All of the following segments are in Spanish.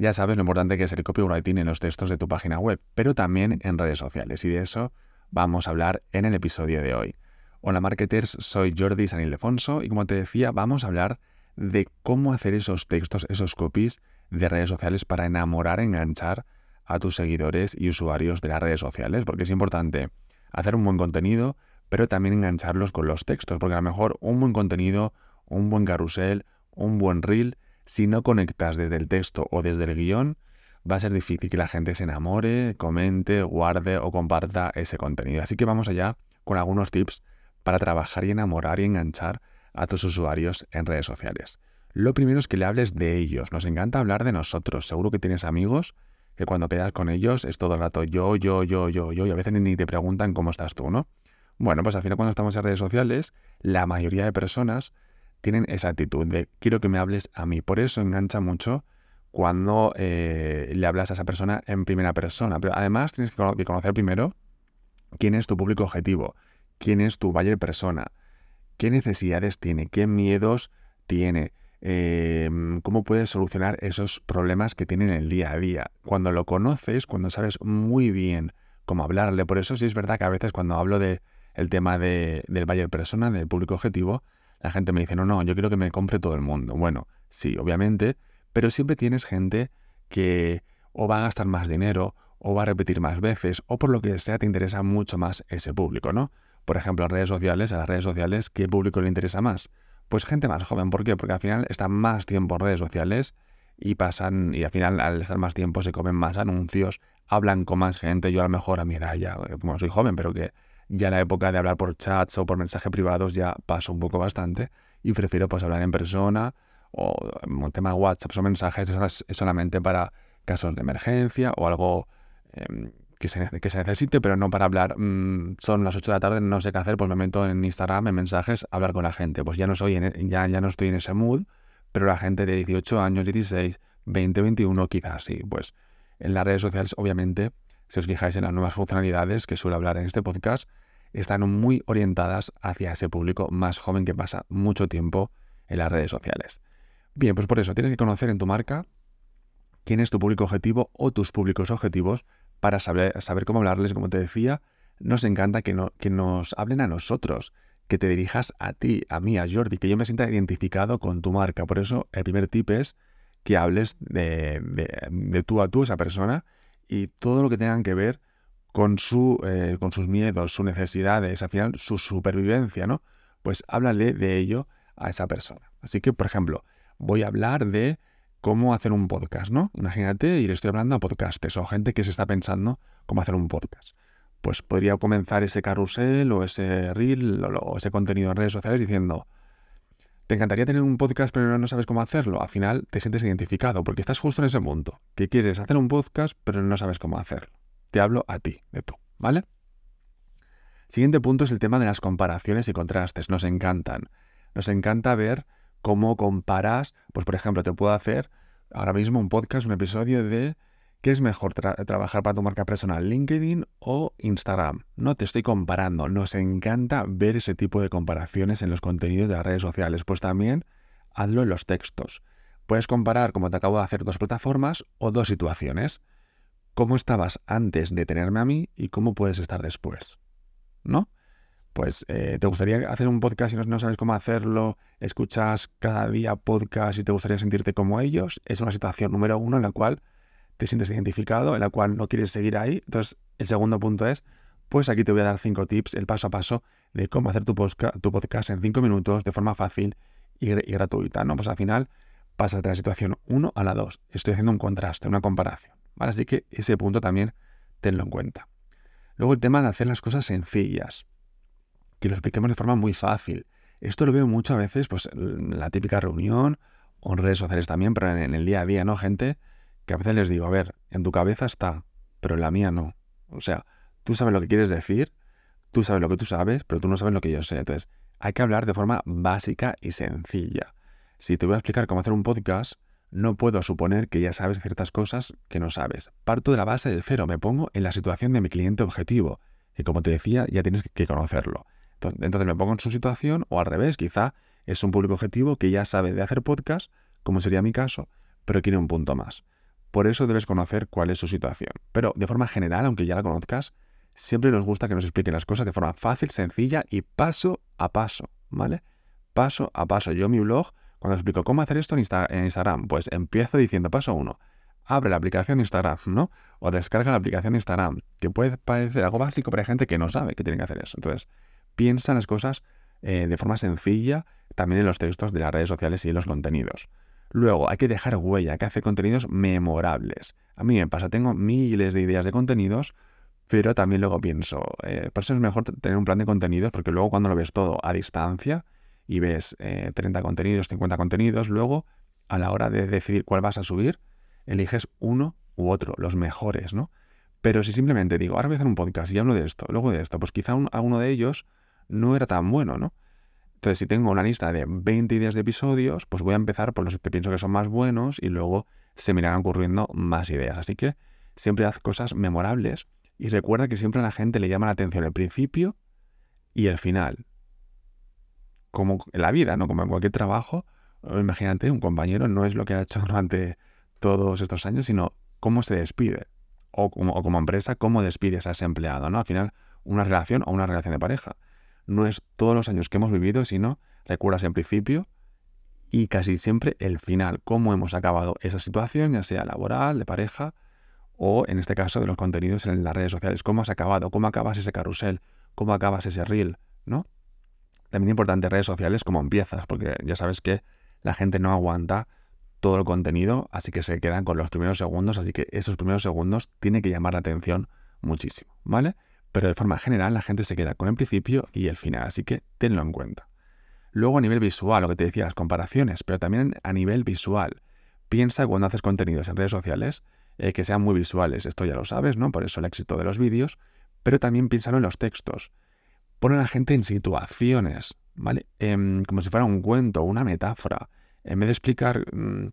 Ya sabes lo importante que es el copywriting en los textos de tu página web, pero también en redes sociales. Y de eso vamos a hablar en el episodio de hoy. Hola marketers, soy Jordi San Ildefonso y como te decía, vamos a hablar de cómo hacer esos textos, esos copies de redes sociales para enamorar, enganchar a tus seguidores y usuarios de las redes sociales, porque es importante hacer un buen contenido, pero también engancharlos con los textos, porque a lo mejor un buen contenido, un buen carrusel, un buen reel, si no conectas desde el texto o desde el guion, va a ser difícil que la gente se enamore, comente, guarde o comparta ese contenido. Así que vamos allá con algunos tips para trabajar y enamorar y enganchar a tus usuarios en redes sociales. Lo primero es que le hables de ellos. Nos encanta hablar de nosotros. Seguro que tienes amigos que cuando quedas con ellos es todo el rato yo, yo, yo, yo, yo, y a veces ni te preguntan cómo estás tú, ¿no? Bueno, pues al final cuando estamos en redes sociales, la mayoría de personas tienen esa actitud de quiero que me hables a mí. Por eso engancha mucho cuando eh, le hablas a esa persona en primera persona. Pero además tienes que conocer primero quién es tu público objetivo, quién es tu buyer persona, qué necesidades tiene, qué miedos tiene, em, cómo puedes solucionar esos problemas que tienen en el día a día. Cuando lo conoces, cuando sabes muy bien cómo hablarle, por eso sí es verdad que a veces cuando hablo de el tema de, del buyer persona, del público objetivo, la gente me dice, no, no, yo quiero que me compre todo el mundo. Bueno, sí, obviamente, pero siempre tienes gente que o va a gastar más dinero, o va a repetir más veces, o por lo que sea te interesa mucho más ese público, ¿no? Por ejemplo, en redes sociales, a las redes sociales, ¿qué público le interesa más? Pues gente más joven. ¿Por qué? Porque al final están más tiempo en redes sociales y pasan, y al final al estar más tiempo se comen más anuncios, hablan con más gente. Yo a lo mejor a mi edad ya, como soy joven, pero que ya la época de hablar por chats o por mensajes privados ya paso un poco bastante y prefiero pues hablar en persona o un tema WhatsApp o mensajes es solamente para casos de emergencia o algo em, que, se, que, se, necesite, pero no para hablar. Mm, son las 8 de la tarde, no sé qué hacer, pues me meto en Instagram, en mensajes, a hablar con la gente. Pues ya no, soy en, ya, ya no estoy en ese mood, pero la gente de 18 años, 16, 20, 21, quizás sí. Pues en las redes sociales, obviamente, si os fijáis en las nuevas funcionalidades que suelo hablar en este podcast, están muy orientadas hacia ese público más joven que pasa mucho tiempo en las redes sociales. Bien, pues por eso tienes que conocer en tu marca quién es tu público objetivo o tus públicos objetivos para saber, saber cómo hablarles, como te decía. Nos encanta que, no, que nos hablen a nosotros, que te dirijas a ti, a mí, a Jordi, que yo me sienta identificado con tu marca. Por eso el primer tip es que hables de, de tú a tú, esa persona, y todo lo que tengan que ver con, su, eh, con sus miedos, sus necesidades, al final su supervivencia, ¿no? Pues háblale de ello a esa persona. Así que, por ejemplo, voy a hablar de cómo hacer un podcast, ¿no? Imagínate, y le estoy hablando a podcasters o gente que se está pensando cómo hacer un podcast. Pues podría comenzar ese carrusel o ese reel o ese contenido en redes sociales diciendo, ¿Te encantaría tener un podcast pero no sabes cómo hacerlo? Al final te sientes identificado porque estás justo en ese punto, que quieres hacer un podcast pero no sabes cómo hacerlo. Te hablo a ti, de tú, ¿vale? Siguiente punto es el tema de las comparaciones y contrastes. Nos encantan. Nos encanta ver cómo comparas, pues por ejemplo, te puedo hacer ahora mismo un podcast, un episodio de ¿Qué es mejor trabajar para tu marca personal, LinkedIn o Instagram? No te estoy comparando, nos encanta ver ese tipo de comparaciones en los contenidos de las redes sociales, pues también hazlo en los textos. Puedes comparar, como te acabo de hacer, dos plataformas o dos situaciones. ¿Cómo estabas antes de tenerme a mí y cómo puedes estar después? ¿No? Pues eh, te gustaría hacer un podcast y no, sabes cómo hacerlo, escuchas cada día podcast y te gustaría sentirte como ellos, es una situación número uno en la cual te sientes identificado, en la cual no quieres seguir ahí. Entonces, el segundo punto es, pues aquí te voy a dar cinco tips, el paso a paso de cómo hacer tu, podcast en cinco minutos de forma fácil y, gratuita. ¿no? Pues al final pasas de la situación 1 a la 2. Estoy haciendo un contraste, una comparación. Así que ese punto también tenlo en cuenta. Luego el tema de hacer las cosas sencillas, que lo expliquemos de forma muy fácil. Esto lo veo muchas veces pues, en la típica reunión o en redes sociales también, pero en el día a día, ¿no? Gente que a veces les digo, a ver, en tu cabeza está, pero en la mía no. O sea, tú sabes lo que quieres decir, tú sabes lo que tú sabes, pero tú no sabes lo que yo sé. Entonces, hay que hablar de forma básica y sencilla. Si te voy a explicar cómo hacer un podcast, no puedo suponer que ya sabes ciertas cosas que no sabes. Parto de la base del cero, me pongo en la situación de mi cliente objetivo, y como te decía, ya tienes que conocerlo. Entonces me pongo en su situación, o al revés, quizá es un público objetivo que ya sabe de hacer podcast, como sería mi caso, pero quiere un punto más Por eso debes conocer cuál es su situación. Pero de forma general, aunque ya la conozcas, siempre nos gusta que nos expliquen las cosas de forma fácil, sencilla y paso a paso, ¿vale? Paso a paso. Yo mi blog, cuando explico cómo hacer esto en, Instagram, pues empiezo diciendo paso uno, abre la aplicación Instagram, ¿no? O descarga la aplicación Instagram, que puede parecer algo básico, hay gente que no sabe que tiene que hacer eso. Entonces, piensa en las cosas eh, de forma sencilla, también en los textos de las redes sociales y en los contenidos. Luego, hay que dejar huella, hay que hacer contenidos memorables. A mí me pasa, tengo miles de ideas de contenidos, pero también luego pienso, eh, por eso es mejor tener un plan de contenidos, porque luego cuando lo ves todo a distancia y ves 30 eh, contenidos, 50 contenidos, luego a la hora de decidir cuál vas a subir, eliges uno u otro, los mejores, ¿no? Pero si simplemente digo, ahora voy a hacer un podcast y hablo de esto, luego de esto, pues quizá alguno de ellos no era tan bueno, ¿no? Entonces, si tengo una lista de 20 ideas de episodios, pues voy a empezar por los que pienso que son más buenos y luego se me irán ocurriendo más ideas. Así que siempre haz cosas memorables y recuerda que siempre a la gente le llama la atención el principio y el final. Como en la vida, ¿no? Como en cualquier trabajo, imagínate, un compañero no es lo que ha hecho durante todos estos años, sino cómo se despide. O como, o como empresa, cómo despides a ese empleado, ¿no? Al final, una relación o una relación de pareja no es todos los años que hemos vivido, sino recuerdas el principio y casi siempre el final, cómo hemos acabado esa situación, ya sea laboral, de pareja, o en este caso de los contenidos en las redes sociales, cómo has acabado, cómo acabas ese carrusel, cómo acabas ese reel, ¿no? También importante redes sociales, cómo empiezas, porque ya sabes que la gente no aguanta todo el contenido, así que se quedan con los primeros segundos, así que esos primeros segundos tiene que llamar la atención muchísimo, ¿vale? pero de forma general la gente se queda con el principio y el final, así que tenlo en cuenta. Luego a nivel visual, lo que te decía, las comparaciones, pero también a nivel visual. Piensa cuando haces contenidos en redes sociales eh, que sean muy visuales, esto ya lo sabes, ¿no? Por eso el éxito de los vídeos, pero también piénsalo en los textos. Pon a la gente en situaciones, ¿vale? Em, como si fuera un cuento, una metáfora. En vez de explicar, mm,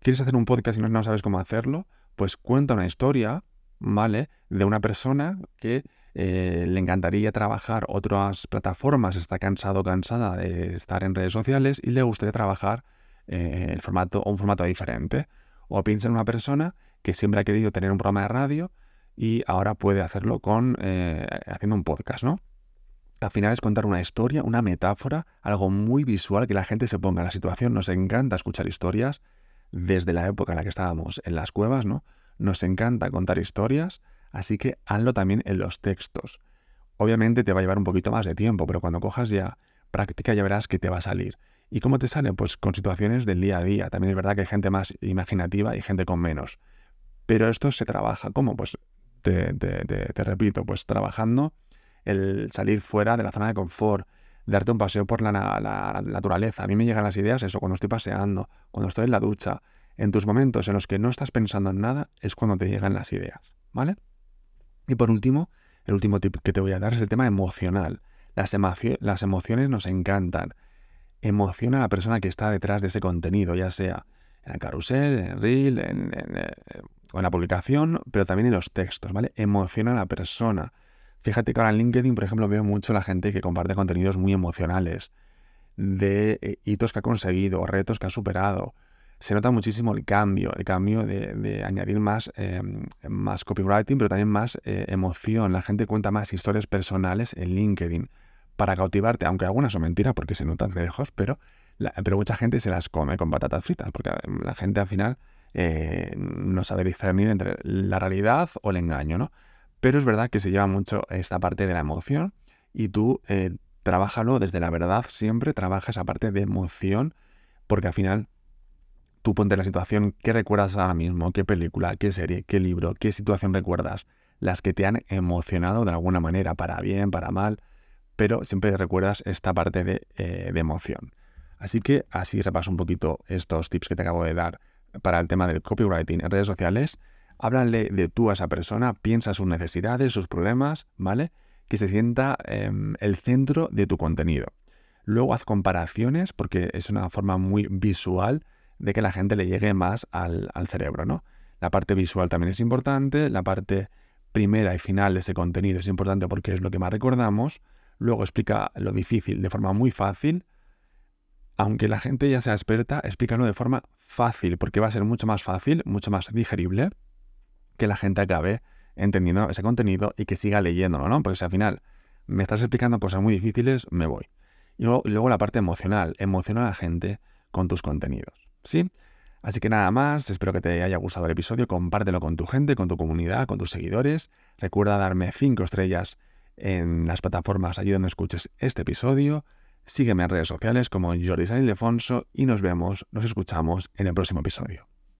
¿quieres hacer un podcast y no sabes cómo hacerlo? Pues cuenta una historia, ¿vale? De una persona que eh, le encantaría trabajar otras plataformas, está cansado cansada de estar en redes sociales y le gustaría trabajar eh, el formato, un formato diferente. O piensa en una persona que siempre ha querido tener un programa de radio y ahora puede hacerlo con eh, haciendo un podcast, ¿no? Al final es contar una historia, una metáfora, algo muy visual que la gente se ponga en la situación. Nos encanta escuchar historias desde la época en la que estábamos en las cuevas, ¿no? Nos encanta contar historias Así que hazlo también en los textos. Obviamente te va a llevar un poquito más de tiempo, pero cuando cojas ya práctica ya verás que te va a salir. ¿Y cómo te sale? Pues con situaciones del día a día. También es verdad que hay gente más imaginativa y gente con menos. Pero esto se trabaja. ¿Cómo? Pues te, repito, pues trabajando el salir fuera de la zona de confort, darte un paseo por la, naturaleza. A mí me llegan las ideas eso cuando estoy paseando, cuando estoy en la ducha. En tus momentos en los que no estás pensando en nada es cuando te llegan las ideas. ¿Vale? Y por último, el último tip que te voy a dar es el tema emocional. Las, emociones nos encantan. Emociona a la persona que está detrás de ese contenido, ya sea en el carrusel, en el reel, en, en la publicación, pero también en los textos, ¿vale? Emociona a la persona. Fíjate que ahora en LinkedIn, por ejemplo, veo mucho la gente que comparte contenidos muy emocionales, de eh, hitos que ha conseguido, retos que ha superado, se nota muchísimo el cambio, el cambio de, añadir más, eh, más copywriting, pero también más eh, emoción. La gente cuenta más historias personales en LinkedIn para cautivarte, aunque algunas son mentiras porque se notan de lejos, pero, pero mucha gente se las come con patatas fritas, porque la gente al final eh, no sabe discernir entre la realidad o el engaño, ¿no? Pero es verdad que se lleva mucho esta parte de la emoción y tú eh, trabájalo desde la verdad, siempre trabaja esa parte de emoción, porque al final tú ponte la situación, ¿qué recuerdas ahora mismo? ¿Qué película? ¿Qué serie? ¿Qué libro? ¿Qué situación recuerdas? Las que te han emocionado de alguna manera, para bien, para mal, pero siempre recuerdas esta parte de, eh, emoción. Así que así repaso un poquito estos tips que te acabo de dar para el tema del copywriting en redes sociales. Háblale de tú a esa persona, piensa sus necesidades, sus problemas, ¿vale? Que se sienta em, el centro de tu contenido. Luego haz comparaciones porque es una forma muy visual de que la gente le llegue más al, cerebro, ¿no? La parte visual también es importante, la parte primera y final de ese contenido es importante porque es lo que más recordamos. Luego explica lo difícil de forma muy fácil. aunque la gente ya sea experta, explícalo de forma fácil, porque va a ser mucho más fácil, mucho más digerible que la gente acabe entendiendo ese contenido y que siga leyéndolo, ¿no? Porque si al final me estás explicando cosas muy difíciles, me voy. Y luego, la parte emocional, emociona a la gente con tus contenidos, ¿sí? Así que nada más, espero que te haya gustado el episodio, compártelo con tu gente, con tu comunidad, con tus seguidores. Recuerda darme 5 estrellas en las plataformas allí donde escuches este episodio. Sígueme en redes sociales como Jordi San y nos vemos, nos escuchamos en el próximo episodio.